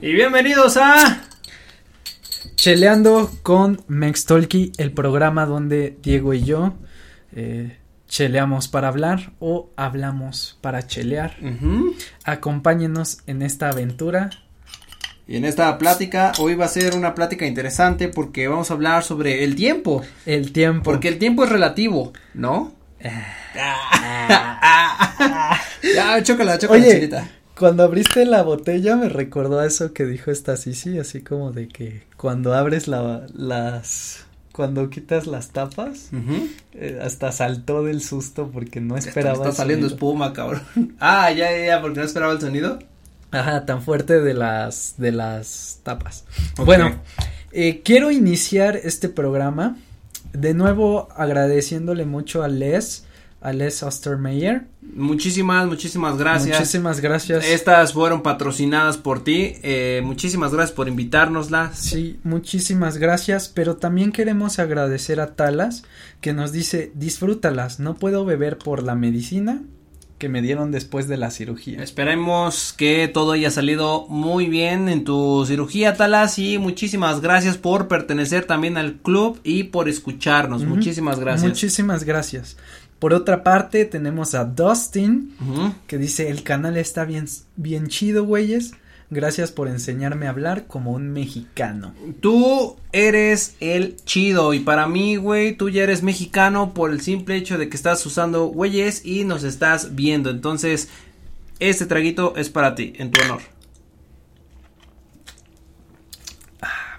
Y bienvenidos a Cheleando con Mextolki, el programa donde Diego y yo eh, cheleamos para hablar o hablamos para chelear. Ujú. Acompáñenos en esta aventura. Y en esta plática, hoy va a ser una plática interesante porque vamos a hablar sobre el tiempo. El tiempo. Porque el tiempo es relativo, ¿no? ya, chócala, chócala, Oye, chelita. Cuando abriste la botella me recordó a eso que dijo esta Sisi, así como de que cuando abres la, las, cuando quitas las tapas, eh, hasta saltó del susto porque no Esto me esperaba. Está el saliendo sonido. espuma, cabrón. Ah, ya, ya, ya, porque no esperaba el sonido. Ajá, tan fuerte de las, de las tapas. Bueno, eh, quiero iniciar este programa de nuevo agradeciéndole mucho a Les, a Les Ostermeyer. Muchísimas, muchísimas gracias. Muchísimas gracias. Estas fueron patrocinadas por ti. Eh, muchísimas gracias por invitárnoslas. Sí, muchísimas gracias, pero también queremos agradecer a Talas que nos dice disfrútalas, no puedo beber por la medicina que me dieron después de la cirugía. Esperemos que todo haya salido muy bien en tu cirugía, Talas, y muchísimas gracias por pertenecer también al club y por escucharnos. Muchísimas gracias. Muchísimas gracias. Por otra parte, tenemos a Dustin que dice el canal está bien, bien chido, güeyes. Gracias por enseñarme a hablar como un mexicano. Tú eres el chido y para mí, güey, tú ya eres mexicano por el simple hecho de que estás usando güeyes y nos estás viendo. Entonces, este traguito es para ti, en tu honor.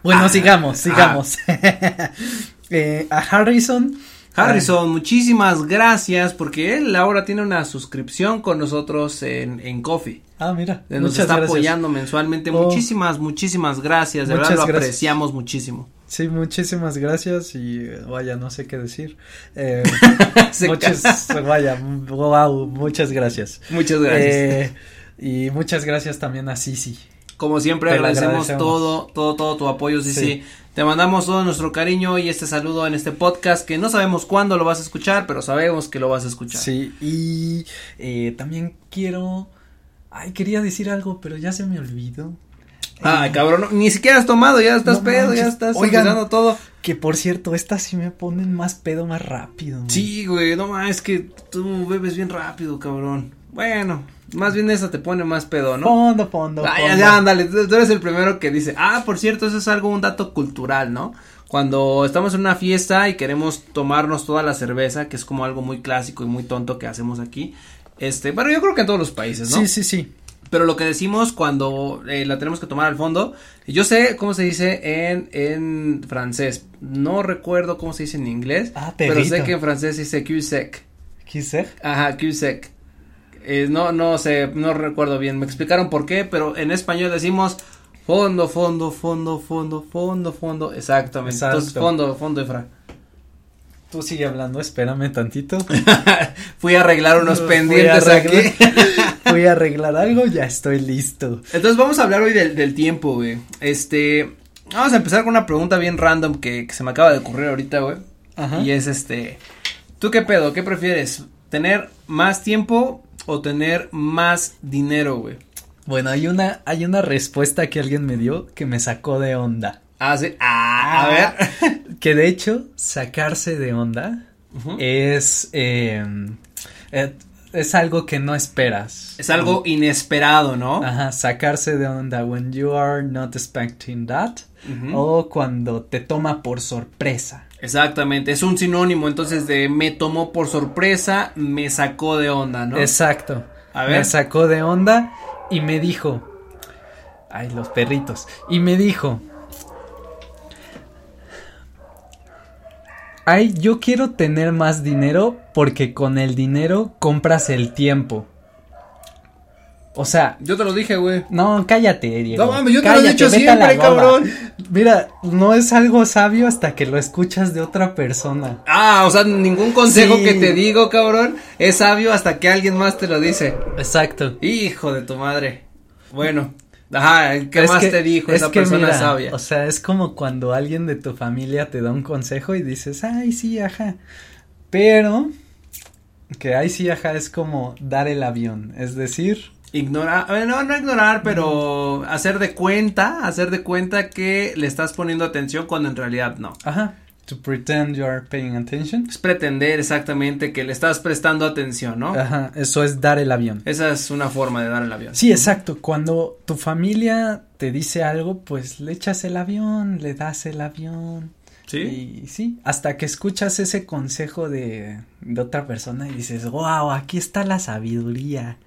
Bueno, Ah, sigamos, sigamos. Eh, a Harrison. Harrison, muchísimas gracias porque él ahora tiene una suscripción con nosotros en, en Coffee. Ah, mira. Nos muchas está gracias. apoyando mensualmente. Oh. Muchísimas, muchísimas gracias. De verdad lo gracias. apreciamos muchísimo. Sí, muchísimas gracias y vaya, no sé qué decir. Eh, muchas, vaya, wow, muchas gracias. Muchas gracias. Eh, y muchas gracias también a Sisi. Como siempre te agradecemos todo, todo, todo tu apoyo, sí, Sí. sí. Te mandamos todo nuestro cariño y este saludo en este podcast que no sabemos cuándo lo vas a escuchar, pero sabemos que lo vas a escuchar. Sí, y eh, también quiero. Ay, quería decir algo, pero ya se me olvidó. Ay, Eh, cabrón, no, ni siquiera has tomado, ya estás No pedo, ya estás Oigan. olvidando todo. Que por cierto, estas sí me ponen más pedo más rápido. man. Sí, güey, no más, es que tú bebes bien rápido, cabrón. Bueno, más bien esa te pone más pedo, ¿no? Fondo, fondo. Ah, fondo. ya, ándale, tú eres el primero que dice, ah, por cierto, eso es algo, un dato cultural, ¿no? Cuando estamos en una fiesta y queremos tomarnos toda la cerveza, que es como algo muy clásico y muy tonto que hacemos aquí, este, bueno, yo creo que en todos los países, ¿no? Sí, sí, sí. Pero lo que decimos cuando eh, la tenemos que tomar al fondo, yo sé cómo se dice en, en francés, no recuerdo cómo se dice en inglés, Ah, pero sé que en francés se dice. Quise. Ajá, Cusec. Eh, no, no sé, no recuerdo bien. Me explicaron por qué, pero en español decimos fondo, fondo, fondo, fondo, fondo, fondo. Exactamente. Exacto. Entonces, fondo, fondo, Efra. Tú sigue hablando, espérame tantito. Fui a arreglar unos Fui pendientes arreglar- aquí. Voy a arreglar algo, ya estoy listo. Entonces, vamos a hablar hoy del, del tiempo, güey. Este. Vamos a empezar con una pregunta bien random que, que se me acaba de ocurrir ahorita, güey. Ajá. Y es este. ¿Tú qué pedo? ¿Qué prefieres? ¿Tener más tiempo o tener más dinero, güey? Bueno, hay una, hay una respuesta que alguien me dio que me sacó de onda. Ah, sí. Ah, a ver. Que de hecho, sacarse de onda es, eh, eh, es algo que no esperas. Es algo inesperado, ¿no? Ajá, sacarse de onda when you are not expecting that o cuando te toma por sorpresa. Exactamente, es un sinónimo entonces de me tomó por sorpresa, me sacó de onda, ¿no? Exacto. A ver. Me sacó de onda y me dijo, ay, los perritos, y me dijo, ay, yo quiero tener más dinero porque con el dinero compras el tiempo. O sea, Yo te lo dije, güey. no, cállate, Diego. No mames, yo te lo he Cállate, dicho siempre, cabrón. Mira, no es algo sabio hasta que lo escuchas de otra persona. Ah, o sea, ningún consejo Sí. que te digo, cabrón, es sabio hasta que alguien más te lo dice. Exacto. Hijo de tu madre. Bueno, ajá, ¿qué Es más que- te dijo es esa que persona mira, sabia? O sea, es como cuando alguien de tu familia te da un consejo y dices, ay, sí, ajá. Pero, que ay, sí, ajá, es como dar el avión. Es decir, Ignorar, no, no ignorar, pero hacer de cuenta, hacer de cuenta que le estás poniendo atención cuando en realidad no. Ajá. To pretend you are paying attention. Es pretender exactamente que le estás prestando atención, ¿no? Ajá, eso es dar el avión. Esa es una forma de dar el avión. Sí, exacto. Cuando tu familia te dice algo, pues le echas el avión, le das el avión. Sí. Y sí, hasta que escuchas ese consejo de, de otra persona y dices, wow, aquí está la sabiduría.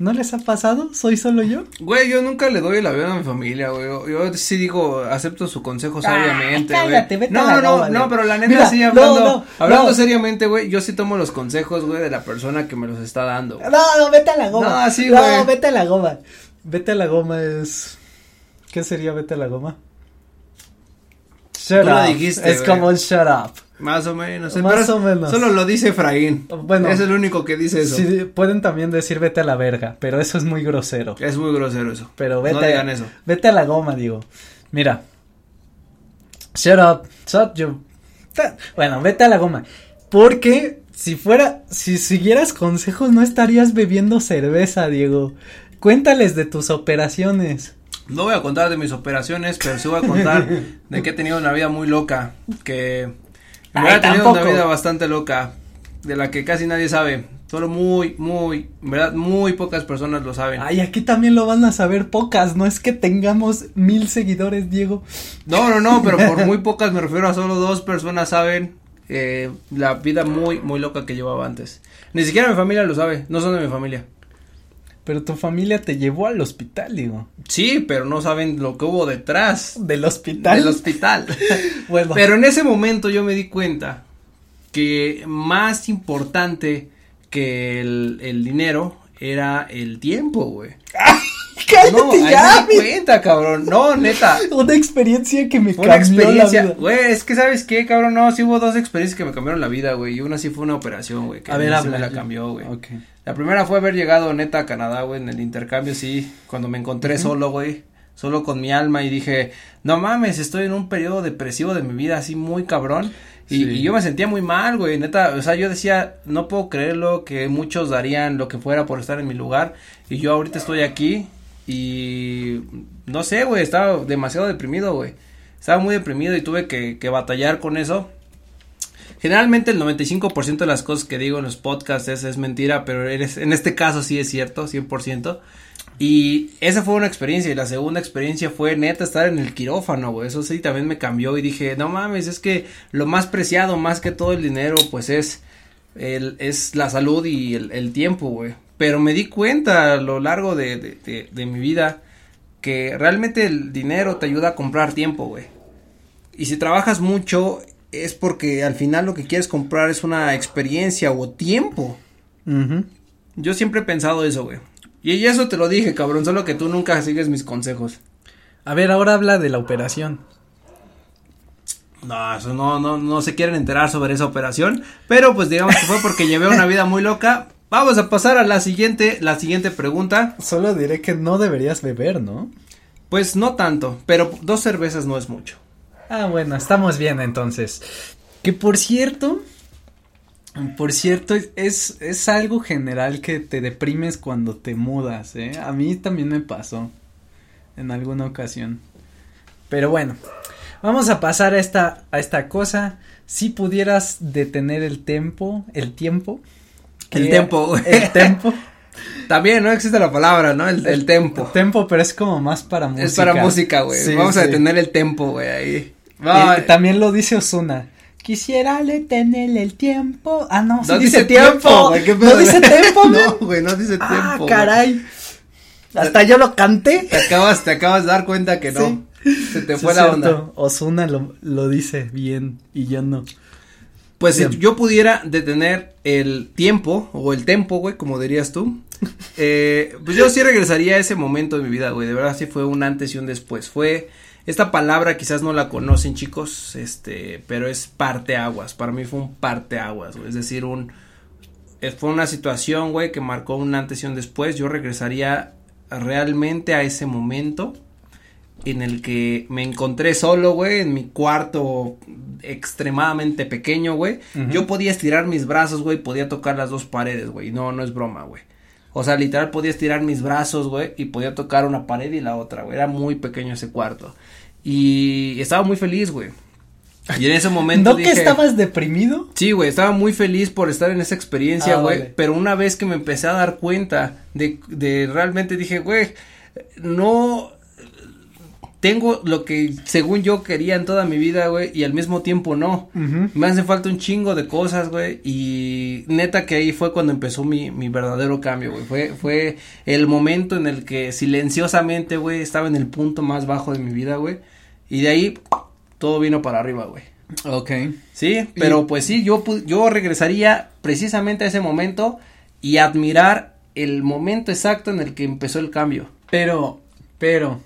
¿No les ha pasado? ¿Soy solo yo? Güey, yo nunca le doy el avión a mi familia, güey. Yo, yo sí digo, acepto su consejo sabiamente, güey. cállate, vete no, a la no, no, güey. pero la neta Mira, sí, no, hablando, no, hablando no. seriamente, güey, yo sí tomo los consejos, güey, de la persona que me los está dando. No, no, vete a la goma. No, sí, No, güey. vete a la goma. Vete a la goma es. ¿Qué sería vete a la goma? Shut Tú lo up. dijiste, Es como shut up. Más o menos. eh, Más o menos. Solo lo dice Efraín. Bueno. Es el único que dice eso. Sí, pueden también decir vete a la verga, pero eso es muy grosero. Es muy grosero eso. Pero vete, No digan eso. vete a la goma, digo. Mira. Shut up, shut you. Ta- Bueno, vete a la goma. Porque si fuera, si siguieras consejos no estarías bebiendo cerveza, Diego. Cuéntales de tus operaciones. No voy a contar de mis operaciones, pero sí voy a contar de que he tenido una vida muy loca. Que. Ay, tenido una vida bastante loca. De la que casi nadie sabe. Solo muy, muy, en verdad, muy pocas personas lo saben. Ay, aquí también lo van a saber pocas, no es que tengamos mil seguidores, Diego. No, no, no, pero por muy pocas me refiero a solo dos personas saben eh, la vida muy, muy loca que llevaba antes. Ni siquiera mi familia lo sabe, no son de mi familia. Pero tu familia te llevó al hospital, digo. Sí, pero no saben lo que hubo detrás Del hospital. del hospital. Bueno, Pero en ese momento yo me di cuenta que más importante que el, el dinero era el tiempo, güey. Cállate No, ya. me cuenta, cabrón. No, neta. Una experiencia que me Fue una cambió la experiencia, vida. güey, es que sabes qué, cabrón, no, sí hubo dos experiencias que me cambiaron la vida, güey, y una sí fue una operación, güey, que A ver, sí me la cambió, güey. Ok. La primera fue haber llegado neta a Canadá, güey, en el intercambio, sí, cuando me encontré solo, güey, solo con mi alma y dije, no mames, estoy en un periodo depresivo de mi vida así muy cabrón. Y, Sí. y yo me sentía muy mal, güey, neta, o sea, yo decía, no puedo creerlo que muchos darían lo que fuera por estar en mi lugar y yo ahorita estoy aquí y no sé, güey, estaba demasiado deprimido, güey. Estaba muy deprimido y tuve que, batallar con eso. Generalmente el 95% de las cosas que digo en los podcasts es, es mentira, pero eres, en este caso sí es cierto, 100%. Y esa fue una experiencia y la segunda experiencia fue neta estar en el quirófano, güey. Eso sí también me cambió y dije, no mames, es que lo más preciado más que todo el dinero pues es el, es la salud y el, el tiempo, güey. Pero me di cuenta a lo largo de, de, de, de mi vida que realmente el dinero te ayuda a comprar tiempo, güey. Y si trabajas mucho es porque al final lo que quieres comprar es una experiencia o tiempo. Yo siempre he pensado eso, güey. Y eso te lo dije, cabrón, solo que tú nunca sigues mis consejos. A ver, ahora habla de la operación. No, eso no, no, no se quieren enterar sobre esa operación, pero pues digamos que fue porque llevé una vida muy loca. Vamos a pasar a la siguiente, la siguiente pregunta. Solo diré que no deberías beber, ¿no? Pues no tanto, pero dos cervezas no es mucho. Ah, bueno, estamos bien entonces. Que por cierto, por cierto, es, es algo general que te deprimes cuando te mudas, ¿eh? A mí también me pasó en alguna ocasión. Pero bueno, vamos a pasar a esta, a esta cosa. Si pudieras detener el tiempo, el tiempo. El tempo, güey. El tempo. También no existe la palabra, ¿no? El, el tempo. Tempo, pero es como más para música. Es para música, güey. Sí, Vamos a sí. detener el tempo, güey, ahí. Va, también lo dice Osuna. Quisiera detener el tiempo. Ah, no, sí no dice, tiempo. güey, ¿qué no dice tiempo, güey. No, güey, no dice ah, tiempo. güey. caray. Hasta yo lo canté. Te acabas, te acabas de dar cuenta que no. Se te Sí, fue la cierto. onda. Osuna lo, lo dice bien y yo no. Pues si yo pudiera detener el tiempo, o el tempo, güey, como dirías tú, eh, pues yo sí regresaría a ese momento de mi vida, güey, de verdad sí fue un antes y un después, fue, esta palabra quizás no la conocen chicos, este, pero es parteaguas, para mí fue un parteaguas, güey, es decir, un, eh, fue una situación, güey, que marcó un antes y un después, yo regresaría realmente a ese momento en el que me encontré solo, güey, en mi cuarto extremadamente pequeño, güey. Yo podía estirar mis brazos, güey, podía tocar las dos paredes, güey. No, no es broma, güey. O sea, literal podía estirar mis brazos, güey, y podía tocar una pared y la otra, güey. Era muy pequeño ese cuarto. Y estaba muy feliz, güey. Y en ese momento ¿No que estabas deprimido? Sí, güey, estaba muy feliz por estar en esa experiencia, ah, güey. Pero una vez que me empecé a dar cuenta de, de realmente dije, güey, no tengo lo que según yo quería en toda mi vida, güey, y al mismo tiempo no. Me hace falta un chingo de cosas, güey, y neta que ahí fue cuando empezó mi, mi verdadero cambio, güey. Fue, fue el momento en el que silenciosamente, güey, estaba en el punto más bajo de mi vida, güey, y de ahí todo vino para arriba, güey. Ok. Sí, pero pues sí, yo, yo regresaría precisamente a ese momento y admirar el momento exacto en el que empezó el cambio. Pero, pero,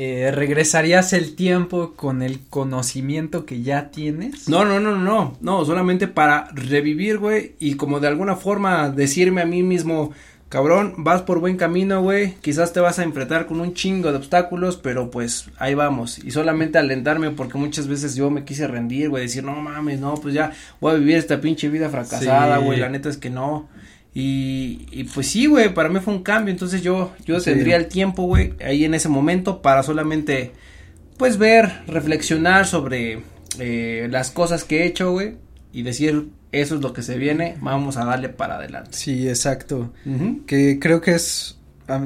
eh, ¿regresarías el tiempo con el conocimiento que ya tienes? No, no, no, no, no, solamente para revivir, güey, y como de alguna forma decirme a mí mismo, cabrón, vas por buen camino, güey, quizás te vas a enfrentar con un chingo de obstáculos, pero pues ahí vamos, y solamente alentarme porque muchas veces yo me quise rendir, güey, decir, no mames, no, pues ya voy a vivir esta pinche vida fracasada, güey, la neta es que no, y, y pues sí, güey, para mí fue un cambio, entonces yo, yo tendría el tiempo, güey, ahí en ese momento para solamente, pues ver, reflexionar sobre eh, las cosas que he hecho, güey, y decir, eso es lo que se viene, vamos a darle para adelante. Sí, exacto, que creo que es,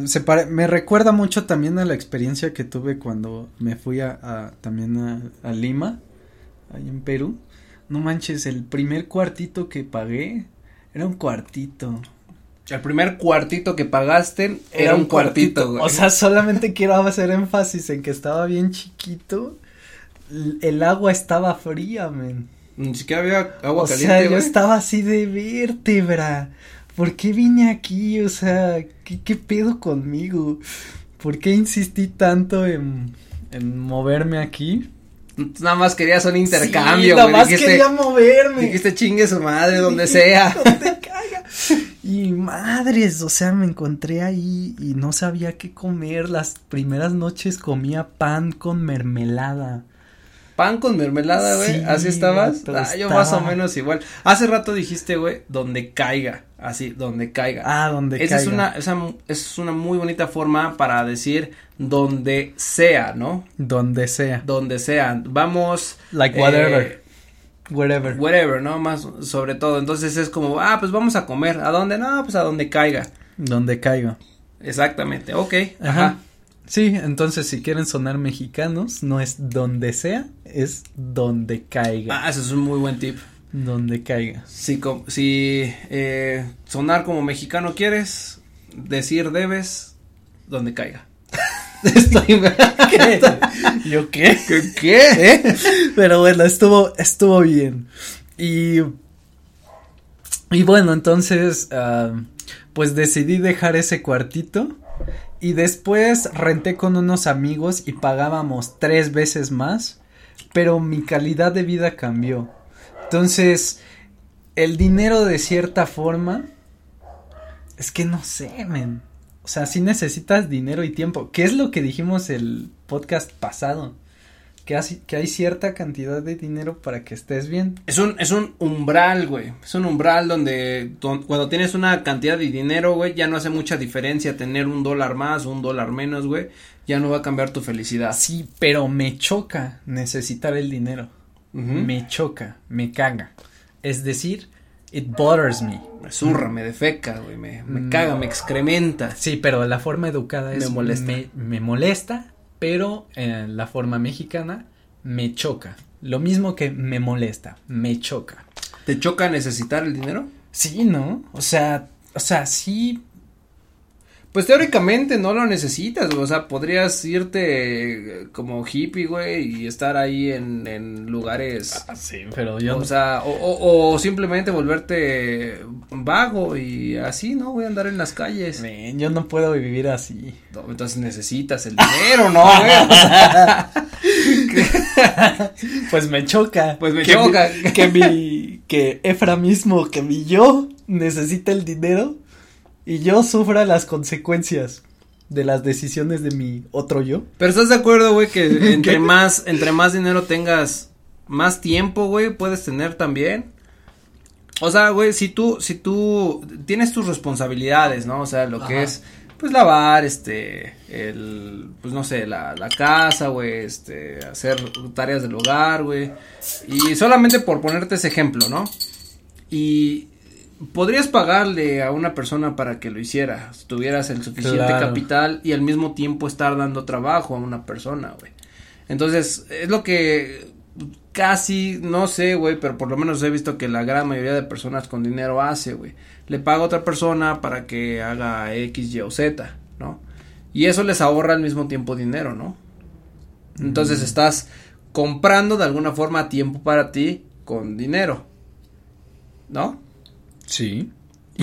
se me recuerda mucho también a la experiencia que tuve cuando me fui a, a también a, a Lima, ahí en Perú, no manches, el primer cuartito que pagué, era un cuartito. El primer cuartito que pagaste era, un cuartito, O sea, solamente quiero hacer énfasis en que estaba bien chiquito. El agua estaba fría, men. Ni siquiera había agua caliente. O sea, yo estaba así de vértebra. ¿Por qué vine aquí? O sea, ¿qué, qué pedo conmigo? ¿Por qué insistí tanto en, en moverme aquí? Nada más querías un intercambio, sí, Nada más quería moverme. Dijiste chingue su madre, donde sea. donde caiga. Y madres, o sea, me encontré ahí y no sabía qué comer. Las primeras noches comía pan con mermelada. Pan con mermelada, güey. ¿Así estabas? Ah, yo más o menos igual. Hace rato dijiste, güey, donde caiga. Así, donde caiga. Ah, donde esa Es una, esa es una muy bonita forma para decir donde sea, ¿no? Donde sea. Donde sea. Vamos. Like whatever. Eh, wherever. Wherever, ¿no? Más sobre todo. Entonces es como, ah, pues vamos a comer. ¿A dónde? No, pues a donde caiga. Donde caiga. Exactamente. Ok. Ajá. Sí, entonces si quieren sonar mexicanos, no es donde sea, es donde caiga. Ah, eso es un muy buen tip. Donde caiga. Si, si eh, sonar como mexicano quieres, decir debes, donde caiga. Estoy. ¿Qué? ¿Yo qué? ¿Qué? ¿Qué? ¿Eh? Pero bueno, estuvo, estuvo bien. Y. Y bueno, entonces. Uh, pues decidí dejar ese cuartito. Y después renté con unos amigos y pagábamos tres veces más. Pero mi calidad de vida cambió. Entonces, el dinero de cierta forma. Es que no sé, men. O sea, sí necesitas dinero y tiempo. ¿Qué es lo que dijimos el podcast pasado? Que, que hay cierta cantidad de dinero para que estés bien. Es un, es un umbral, güey. Es un umbral donde, cuando tienes una cantidad de dinero, güey, ya no hace mucha diferencia tener un dólar más o un dólar menos, güey. Ya no va a cambiar tu felicidad. Sí, pero me choca necesitar el dinero. Me choca, me caga. Es decir, It bothers me. Me zurra, me defeca, güey, me, me caga, me excrementa. Sí, pero la forma educada es. Me molesta. Me, molesta, pero en la forma mexicana me choca. Lo mismo que me molesta, me choca. ¿Te choca necesitar el dinero? Sí, ¿no? O sea, o sea, sí, pues teóricamente no lo necesitas, o sea, podrías irte como hippie, güey, y estar ahí en, en lugares. Ah, sí, pero yo. O sea, o, o, simplemente volverte vago y así, ¿no? Voy a andar en las calles. yo no puedo vivir así. entonces necesitas el dinero, ¿no, güey? pues me choca. Pues me choca. que mi, que Efra mismo, que mi yo necesita el dinero y yo sufra las consecuencias de las decisiones de mi otro yo. Pero estás de acuerdo, güey, que entre más, entre más dinero tengas, más tiempo, güey, puedes tener también. O sea, güey, si tú, si tú tienes tus responsabilidades, ¿no? O sea, lo que es, pues lavar, este, el, pues no sé, la, la casa, güey, este, hacer tareas del hogar, güey. Y solamente por ponerte ese ejemplo, ¿no? Y podrías pagarle a una persona para que lo hiciera, si tuvieras el suficiente Claro. capital y al mismo tiempo estar dando trabajo a una persona, güey. Entonces, es lo que casi, no sé, güey, pero por lo menos he visto que la gran mayoría de personas con dinero hace, güey. Le paga a otra persona para que haga X, Y o Z, ¿no? Y eso les ahorra al mismo tiempo dinero, ¿no? Entonces Mm. estás comprando de alguna forma tiempo para ti con dinero, ¿no? Sí.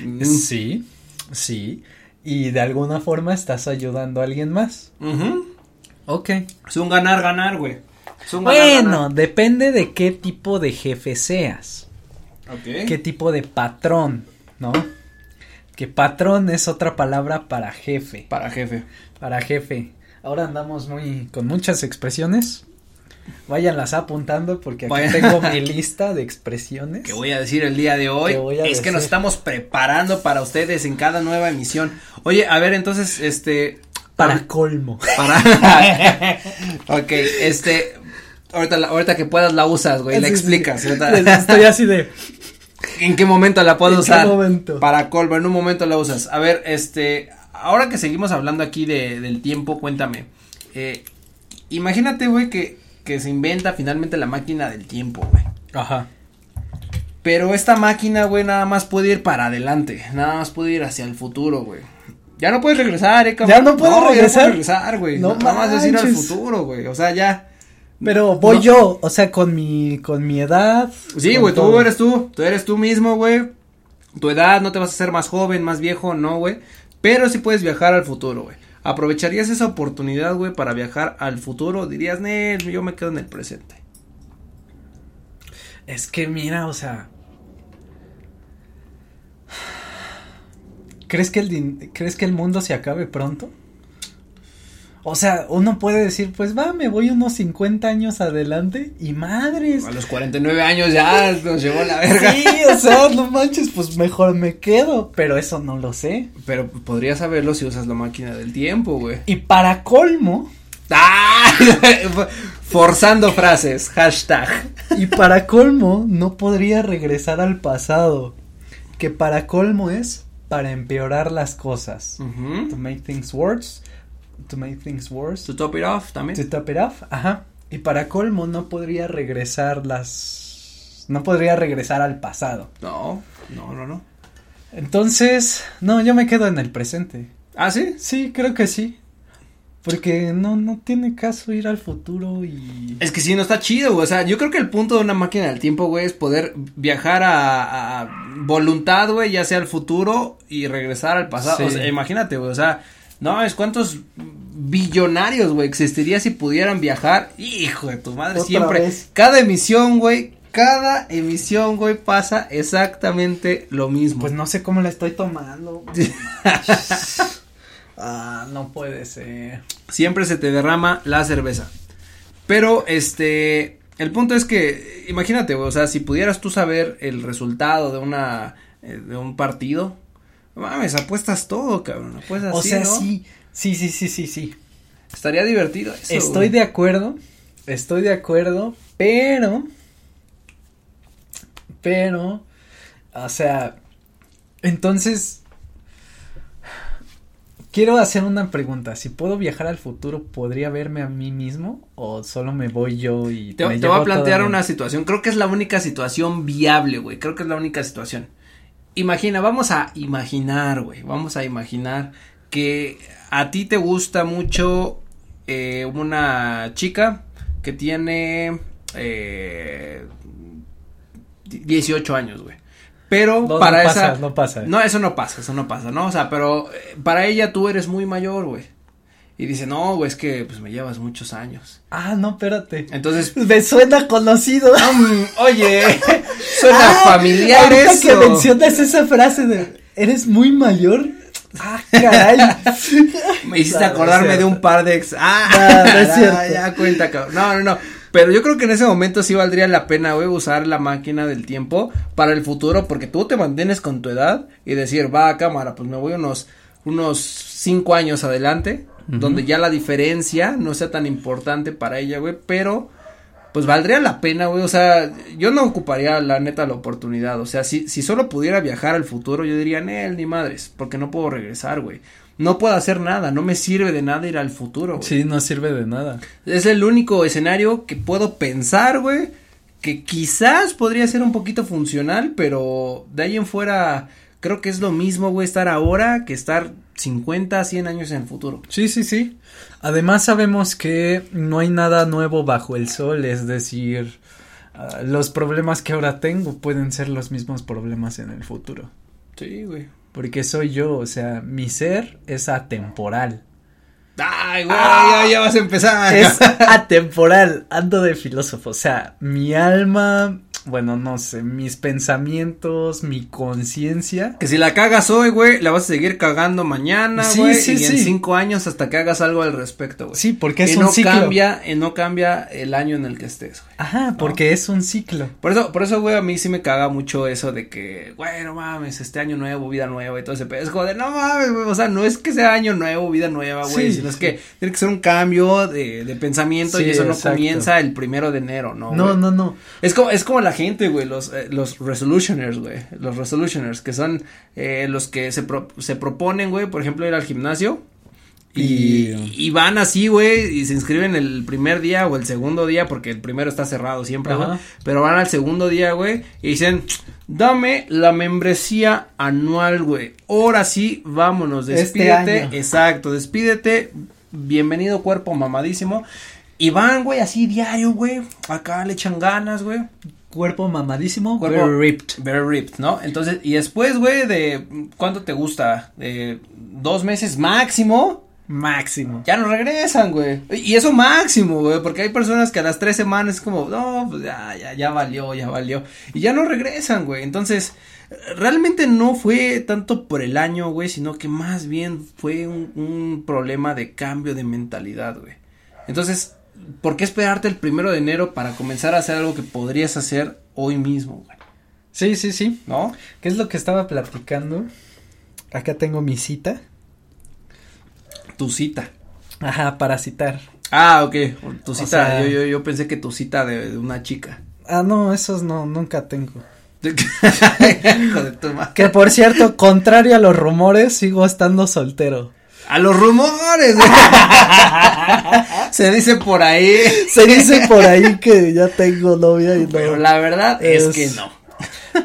Mm. sí, sí. Y de alguna forma estás ayudando a alguien más. Ujú. Ok. Es un ganar, ganar, güey. Es un Bueno, ganar. depende de qué tipo de jefe seas. Ok. qué tipo de patrón, ¿no? Que patrón es otra palabra para jefe, Para jefe. para jefe. Ahora andamos muy con muchas expresiones. Váyanlas apuntando porque aquí Vayan. tengo mi lista de expresiones. que voy a decir el día de hoy ¿Qué voy a es que nos estamos preparando para ustedes en cada nueva emisión. Oye, a ver, entonces, este, para ah, colmo. para, ok, este, ahorita, la- ahorita que puedas la usas, güey, la Sí, explicas. sí. Estoy así de ¿En qué momento la puedo ¿En qué usar? momento? Para colmo, en un momento la usas. A ver, este, ahora que seguimos hablando aquí de, del tiempo, cuéntame, eh, imagínate, güey, que, que se inventa finalmente la máquina del tiempo, güey. Ajá. Pero esta máquina, güey, nada más puede ir para adelante. Nada más puede ir hacia el futuro, güey. Ya no puedes regresar, eh, cabrón. ¿Ya no puedo Ya no regresar? puedes regresar, güey. No nada más es ir al futuro, güey. O sea, ya. Pero voy No. yo, o sea, con mi con mi edad. Sí, güey, tú eres tú. Tú eres tú mismo, güey. Tu edad no te vas a hacer más joven, más viejo, no, güey. Pero sí puedes viajar al futuro, güey. ¿Aprovecharías esa oportunidad, güey, para viajar al futuro? Dirías, Nel, yo me quedo en el presente. Es que mira, o sea. ¿Crees que el crees que el mundo se acabe pronto? O sea, uno puede decir, pues va, me voy unos 50 años adelante y madres. A los 49 años ya nos llevó la verga. Sí, o sea, no manches, pues mejor me quedo, pero eso no lo sé. Pero podrías saberlo si usas la máquina del tiempo, güey. Y para colmo, ¡Ah! Forzando frases, hashtag. y para colmo, no podría regresar al pasado. Que para colmo es para empeorar las cosas. To make things worse. To make things worse. To top it off también. To top it off. Ajá. Y para colmo no podría regresar las. No podría regresar al pasado. No, no, no, no. Entonces, no, yo me quedo en el presente. ¿Ah, sí? Sí, creo que sí. Porque no, no tiene caso ir al futuro y. Es que sí, no está chido, güey. O sea, yo creo que el punto de una máquina del tiempo, güey, es poder viajar a, a voluntad, güey, ya sea al futuro y regresar al pasado. Sí. O sea, imagínate, güey, o sea, no, es cuántos billonarios, güey, existiría si pudieran viajar. Hijo de tu madre, Otra siempre. vez. Cada emisión, güey, cada emisión, güey, pasa exactamente lo mismo. Pues no sé cómo la estoy tomando. ah, no puede ser. siempre se te derrama la cerveza. Pero, este, el punto es que, imagínate, güey, o sea, si pudieras tú saber el resultado de una, eh, de un partido, mames, apuestas todo, cabrón, apuestas O sea, ¿no? sí, sí, sí, sí, sí, sí. Estaría divertido eso, Estoy güey. de acuerdo, estoy de acuerdo, pero, pero, o sea, entonces, quiero hacer una pregunta, si puedo viajar al futuro, ¿podría verme a mí mismo o solo me voy yo y Te, me te voy a plantear una situación, creo que es la única situación viable, güey, creo que es la única situación. Imagina, vamos a imaginar, güey, vamos a imaginar que a ti te gusta mucho eh, una chica que tiene eh, 18 años, güey. Pero No, para no esa pasa, no pasa. no, eso no pasa, eso no pasa, ¿no? O sea, pero eh, para ella tú eres muy mayor, güey. Y dice, "No, güey, es que pues me llevas muchos años." Ah, no, espérate. Entonces, Me suena conocido. Mm, oye, suena Ah, familiar eso. que mencionas esa frase de eres muy mayor. Ah, caray. Me hiciste No, no es acordarme de un par de ex. Ah, No, es ya, cierto. ya cuenta, cabrón. No, no, no. Pero yo creo que en ese momento sí valdría la pena, güey, usar la máquina del tiempo para el futuro, porque tú te mantienes con tu edad y decir, va, cámara, pues me voy unos, unos cinco años adelante, donde ya la diferencia no sea tan importante para ella, güey, pero pues valdría la pena, güey, o sea, yo no ocuparía la neta la oportunidad, o sea, si, si solo pudiera viajar al futuro, yo diría, él ni madres, porque no puedo regresar, güey. No puedo hacer nada, no me sirve de nada ir al futuro. Güey. Sí, no sirve de nada. Es el único escenario que puedo pensar, güey, que quizás podría ser un poquito funcional, pero de ahí en fuera creo que es lo mismo, güey, estar ahora que estar 50, 100 años en el futuro. Sí, sí, sí. Además sabemos que no hay nada nuevo bajo el sol, es decir, uh, los problemas que ahora tengo pueden ser los mismos problemas en el futuro. Sí, güey. Porque soy yo, o sea, mi ser es atemporal. Ay, güey, ah, ya, ya, vas a empezar. Es atemporal, ando de filósofo, o sea, mi alma bueno, no sé, mis pensamientos, mi conciencia. Que si la cagas hoy, güey, la vas a seguir cagando mañana, güey, sí, sí, y en cinco años hasta que hagas algo al respecto, güey. Sí, porque es y un no ciclo. cambia, y no cambia el año en el que estés, güey. Ajá, porque ¿no? es un ciclo. Por eso, por eso, güey, a mí sí me caga mucho eso de que, güey, no mames, este año nuevo, vida nueva y todo ese pedo. Es como de, no mames, güey, o sea, no es que sea año nuevo, vida nueva, güey, sino es que tiene que ser un cambio de, de pensamiento y eso no exacto. comienza el primero de enero, ¿no? No, no, no. Es como, es como la gente, güey, los, eh, los resolutioners, güey, los resolutioners, que son eh, los que se, pro, se proponen, güey, por ejemplo, ir al gimnasio. Y, y van así, güey, y se inscriben el primer día o el segundo día, porque el primero está cerrado siempre, güey. Pero van al segundo día, güey, y dicen, dame la membresía anual, güey. Ahora sí, vámonos, despídete. Este exacto, despídete. Bienvenido cuerpo mamadísimo. Y van, güey, así diario, güey. Acá le echan ganas, güey cuerpo mamadísimo, cuerpo very ripped. Very ripped, ¿no? Entonces, y después, güey, de, ¿cuánto te gusta? De dos meses máximo. Máximo. Ya no regresan, güey. Y eso máximo, güey, porque hay personas que a las tres semanas es como, no, pues ya, ya, ya valió, ya valió. Y ya no regresan, güey. Entonces, realmente no fue tanto por el año, güey, sino que más bien fue un, un problema de cambio de mentalidad, güey. Entonces, ¿por qué esperarte el primero de enero para comenzar a hacer algo que podrías hacer hoy mismo, güey? Sí, sí, sí. ¿No? ¿Qué es lo que estaba platicando? Acá tengo mi cita. Tu cita. Ajá, para citar. Ah, ok. Tu cita. O sea, yo, yo, yo pensé que tu cita de, de una chica. Ah, no, esos no, nunca tengo. que por cierto, contrario a los rumores, sigo estando soltero. A los rumores. Se dice por ahí. Se dice por ahí que ya tengo novia y no. Pero la verdad es, es que no.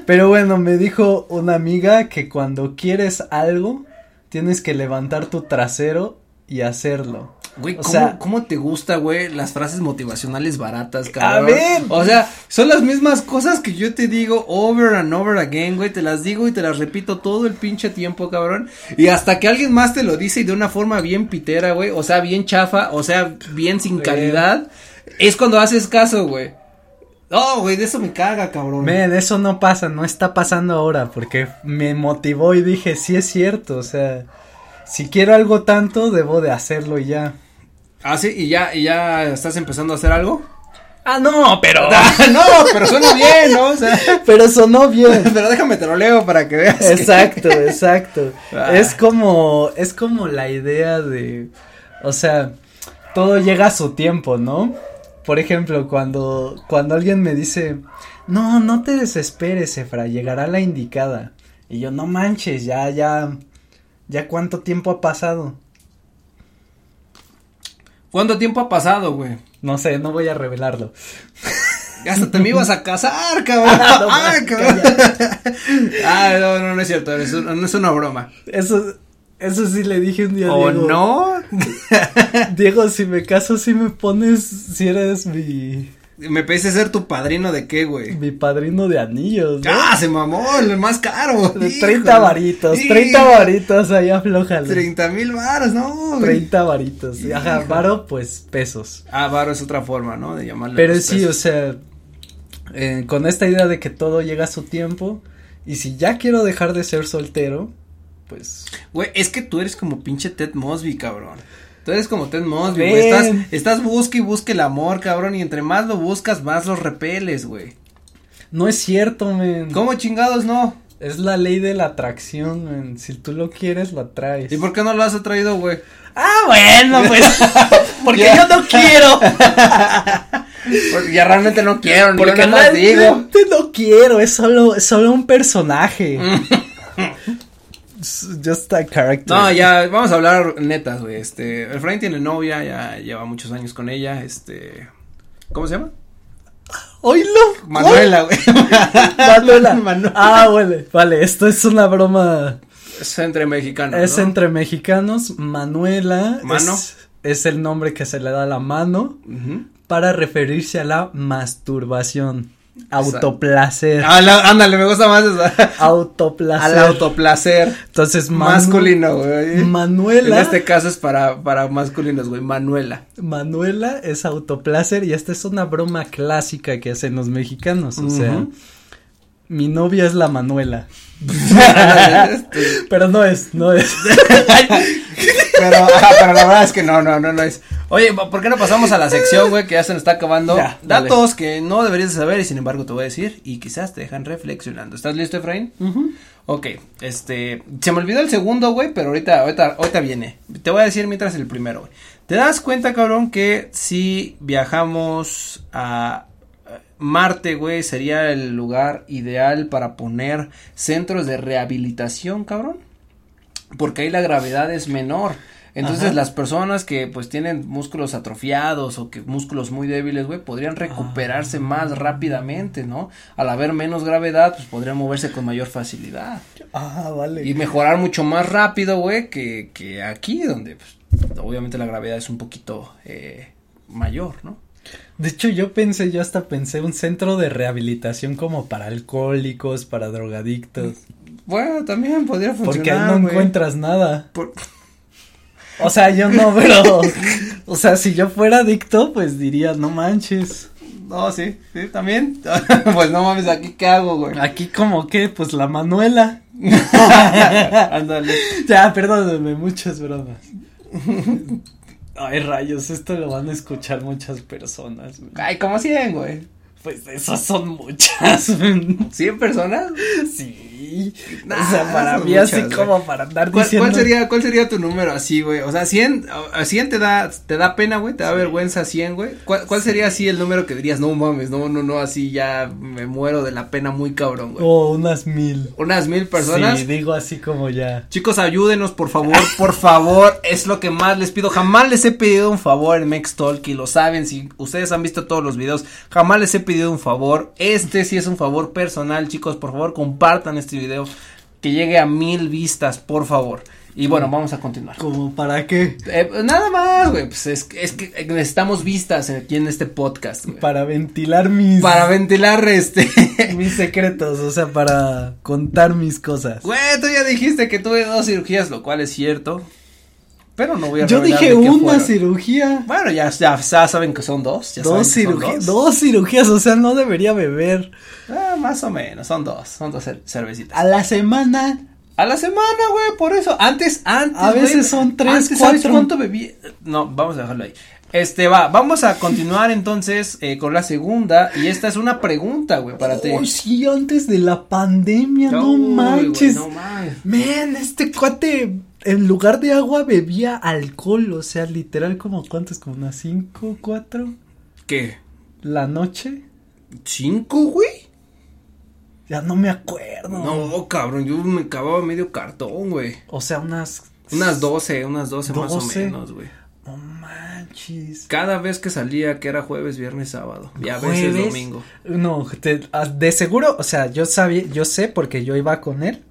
Pero bueno, me dijo una amiga que cuando quieres algo, tienes que levantar tu trasero y hacerlo. Güey, ¿cómo, sea, ¿cómo te gusta, güey, las frases motivacionales baratas, cabrón? A ver. O sea, son las mismas cosas que yo te digo over and over again, güey, te las digo y te las repito todo el pinche tiempo, cabrón. Y hasta que alguien más te lo dice y de una forma bien pitera, güey, o sea, bien chafa, o sea, bien sin calidad, es cuando haces caso, güey. No, güey, de eso me caga, cabrón. Men, eso no pasa, no está pasando ahora, porque me motivó y dije, sí es cierto, o sea, si quiero algo tanto, debo de hacerlo y ya. Ah, sí, y ya, y ya estás empezando a hacer algo. Ah, no, pero. no, pero suena bien, ¿no? O sea, pero sonó bien. pero déjame te lo leo para que veas. Exacto, que... exacto. Ah. Es como, es como la idea de, o sea, todo llega a su tiempo, ¿no? Por ejemplo, cuando, cuando alguien me dice, no, no te desesperes, Efra, llegará la indicada. Y yo, no manches, ya, ya, ya cuánto tiempo ha pasado. ¿Cuánto tiempo ha pasado, güey? No sé, no voy a revelarlo. Hasta te me ibas a casar, cabrón. Ah, no, ah, cabrón. ah, no, no, no es cierto, es, no es una broma. Eso, eso sí le dije un día a ¿O Diego. no? Diego, si me caso, si me pones, si eres mi... Me pediste ser tu padrino de qué, güey. Mi padrino de anillos. ¿no? Ah, se mamó, el más caro. De 30 varitos, 30 varitos, ahí aflójale. 30 mil varos, no. Güey. 30 varitos. Hijo. Ajá, varo, pues pesos. Ah, varo es otra forma, ¿no? De llamarle. Pero sí, pesos. o sea, eh, con esta idea de que todo llega a su tiempo. Y si ya quiero dejar de ser soltero, pues. Güey, es que tú eres como pinche Ted Mosby, cabrón. Tú eres como Ted Mosby, güey. Estás, estás busque y busque el amor, cabrón. Y entre más lo buscas, más lo repeles, güey. No es cierto, men. ¿Cómo chingados no? Es la ley de la atracción, men. Si tú lo quieres, lo atraes. ¿Y por qué no lo has atraído, güey? Ah, bueno, pues. porque yo no quiero. Porque ya realmente no quiero, yo Porque nada más digo. no quiero. Es solo, es solo un personaje. Just a character. No, ya, vamos a hablar netas, güey. Este, Efraín tiene novia, ya lleva muchos años con ella, este. ¿Cómo se llama? Oílo. Manuela, güey. Manuela. Manuela. Ah, vale. Vale, esto es una broma. Es entre mexicanos. Es ¿no? entre mexicanos. Manuela. Mano. Es, es el nombre que se le da a la mano para referirse a la masturbación. Autoplacer. Ah, la- ándale, me gusta más esa. Autoplacer. Al autoplacer. Entonces, Manu- Masculino, güey. Manuela. En este caso es para, para masculinos, güey. Manuela. Manuela es autoplacer y esta es una broma clásica que hacen los mexicanos. O sea, mi novia es la Manuela. Este, Pero no es, no es. Pero, pero la verdad es que no, no, no, no es. Oye, ¿por qué no pasamos a la sección, güey, que ya se nos está acabando? Ya. Datos que no deberías de saber y sin embargo te voy a decir y quizás te dejan reflexionando. ¿Estás listo, Efraín? Ujú. Ok, este, se me olvidó el segundo, güey, pero ahorita, ahorita, ahorita viene. Te voy a decir mientras el primero, güey. ¿Te das cuenta, cabrón, que si viajamos a Marte, güey, sería el lugar ideal para poner centros de rehabilitación, cabrón? Porque ahí la gravedad es menor. Entonces Ajá. las personas que pues tienen músculos atrofiados o que músculos muy débiles, güey, podrían recuperarse más rápidamente, ¿no? Al haber menos gravedad, pues podrían moverse con mayor facilidad. Ah, vale. Y mejorar mucho más rápido, güey, que, que aquí, donde pues, obviamente la gravedad es un poquito eh, mayor, ¿no? De hecho, yo pensé, yo hasta pensé un centro de rehabilitación como para alcohólicos, para drogadictos. Bueno, también podría funcionar. Porque ahí no encuentras nada. Por- O sea, yo no, pero. o sea, si yo fuera adicto, pues diría, no manches. No, sí, sí, también. pues no mames, aquí qué hago, güey. Aquí como que, pues la Manuela. Ándale. Ya, perdóname, muchas bromas. Ay, rayos, esto lo van a escuchar muchas personas. güey. Ay, como 100, güey. Pues esas son muchas. ¿100 personas? sí. Nah, o sea, para mí así como para andar ¿Cuál, diciendo. cuál sería, ¿Cuál sería tu número así, güey? O sea, 100, a 100 te da, te da pena, güey, te da vergüenza 100, güey. ¿Cuál, ¿Cuál sería así el número que dirías, no mames, no, no, no, así ya me muero de la pena muy cabrón, güey? Oh, unas mil. Unas mil personas. Sí, digo así como ya. Chicos, ayúdenos, por favor, por favor, es lo que más les pido. Jamás les he pedido un favor en Mex Talk y lo saben, si ustedes han visto todos los videos, jamás les he pedido un favor. Este sí es un favor personal, chicos, por favor, compartan este video, que llegue a mil vistas, por favor. Y bueno, vamos a continuar. ¿Como para qué? Eh, pues nada más, güey, pues es, es que necesitamos vistas aquí en este podcast, güey. Para ventilar mis. Para ventilar este. mis secretos, o sea, para contar mis cosas. Güey, tú ya dijiste que tuve dos cirugías, lo cual es cierto. Pero no voy a Yo dije una fueron. Bueno, ya, ya, ya saben que son dos. Ya dos cirugías. dos. Dos cirugías, o sea, no debería beber. Ah, más o menos, son dos. Son dos cer- cervecitas. A la semana. A la semana, güey, por eso. Antes, antes. A veces güey, son tres, antes, ¿sabes cuatro. cuánto bebí? No, vamos a dejarlo ahí. Este, va, vamos a continuar entonces eh, con la segunda. Y esta es una pregunta, güey, para ti. Oh, sí, antes de la pandemia, no güey, manches. no mames. Man, este cuate en lugar de agua bebía alcohol, o sea, literal como cuántos, como unas cinco, cuatro, ¿Qué? la noche. ¿Cinco, güey? Ya no me acuerdo. No, cabrón, yo me acababa medio cartón, güey. O sea, unas. Unas doce, unas doce, más o 12. menos, güey. No manches. Cada vez que salía, que era jueves, viernes, sábado. Y a veces domingo. No, te- ah, de seguro, o sea, yo sabía, yo sé porque yo iba con él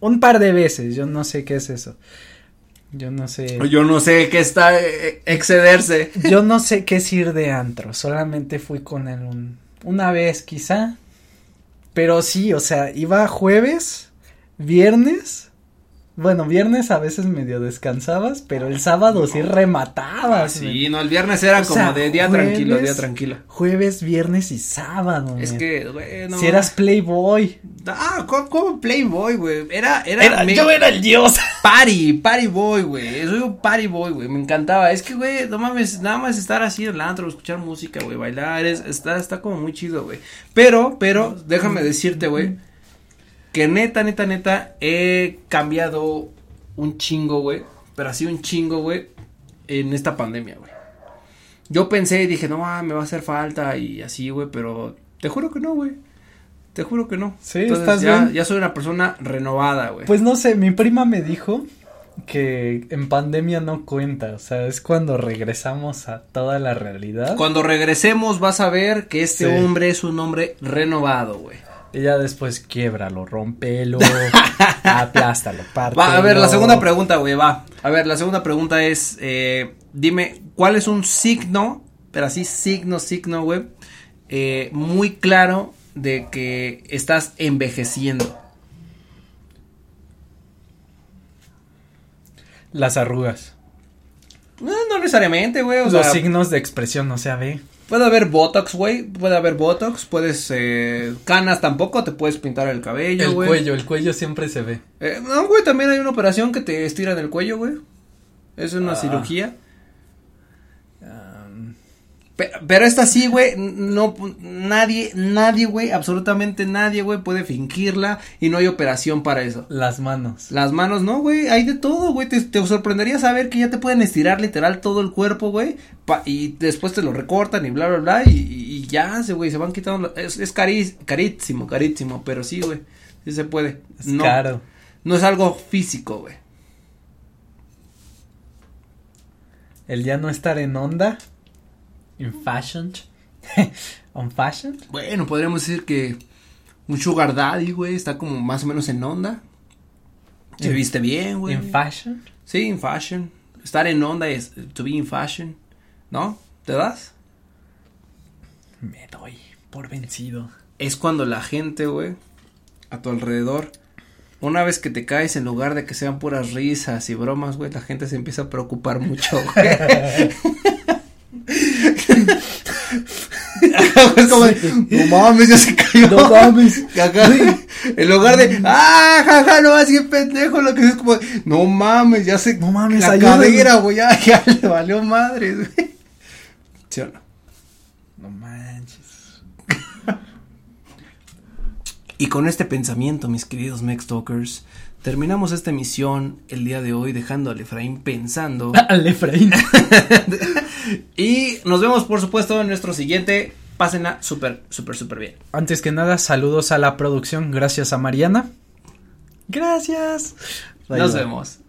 un par de veces, yo no sé qué es eso. Yo no sé. Yo no sé qué está eh, excederse. Yo no sé qué es ir de antro, solamente fui con él un, una vez quizá. Pero sí, o sea, iba jueves, viernes Bueno, viernes a veces medio descansabas, pero el sábado sí rematabas. Sí, no, el viernes era O como sea, de día jueves- tranquilo, día tranquilo. Jueves, viernes y sábado. Es que, güey, no. Si eras Playboy. Ah, ¿cómo, cómo Playboy, güey? Era, era, Era- me- yo era el dios. Party, party boy, güey. Soy un party boy, güey. Me encantaba. Es que, güey, no mames, nada más estar así en el antro, escuchar música, güey, bailar, es, está, está como muy chido, güey. Pero, pero, déjame decirte, güey, que neta, neta, neta, he cambiado un chingo, güey. Pero así un chingo, güey, en esta pandemia, güey. Yo pensé y dije, no, ah, me va a hacer falta y así, güey, pero te juro que no, güey. Te juro que no. Sí, estás ya, bien. ya soy una persona renovada, güey. Pues no sé, mi prima me dijo que en pandemia no cuenta, o sea, es cuando regresamos a toda la realidad. Cuando regresemos vas a ver que este Sí. hombre es un hombre renovado, güey. Y ya después quiebralo, rompelo, aplástalo, pártelo. Va, a ver, la segunda pregunta, güey, va. A ver, la segunda pregunta es, eh, dime, ¿cuál es un signo, pero así signo, signo, güey, eh, muy claro de que estás envejeciendo? Las arrugas. No, no necesariamente, güey, Los sea, signos de expresión, o sea, ve. Puede haber botox, güey, puede haber botox, puedes, eh, canas tampoco, te puedes pintar el cabello, El güey. cuello, el cuello siempre se ve. Eh, no, güey, también hay una operación que te estiran el cuello, güey. Es una Ah. cirugía. Pero, pero esta sí, güey, no, nadie, nadie, güey, absolutamente nadie, güey, puede fingirla y no hay operación para eso. Las manos. Las manos, no, güey, hay de todo, güey, te, te sorprendería saber que ya te pueden estirar literal todo el cuerpo, güey, y después te lo recortan y bla, bla, bla, y, ya, se, güey, se van quitando, es, es cari- carísimo, carísimo, pero sí, güey, sí se puede. Es no, caro. no es algo físico, güey. El ya no estar en onda. In fashion. On fashion. Bueno, podríamos decir que un sugar daddy, güey, está como más o menos en onda. Se En- viste bien, güey. In fashion. Sí, in fashion. Estar en onda es to be in fashion, ¿no? ¿Te das? Me doy por vencido. Es cuando la gente, güey, a tu alrededor, una vez que te caes, en lugar de que sean puras risas y bromas, güey, la gente se empieza a preocupar mucho, güey. es como, de, no mames, ya se cayó. No mames. Acá, en lugar de, ah, jaja, no, así es pendejo, lo que es como, no mames, ya se, No mames, la ayúdame. cadera, güey, ya, ya le valió madre, güey. ¿Sí o no? No manches. Y con este pensamiento, mis queridos Mextalkers, terminamos esta emisión el día de hoy dejando al Efraín pensando. Al Efraín. y nos vemos, por supuesto, en nuestro siguiente. Pásenla súper, súper, súper bien. Antes que nada, saludos a la producción. Gracias a Mariana. Gracias. Nos vemos.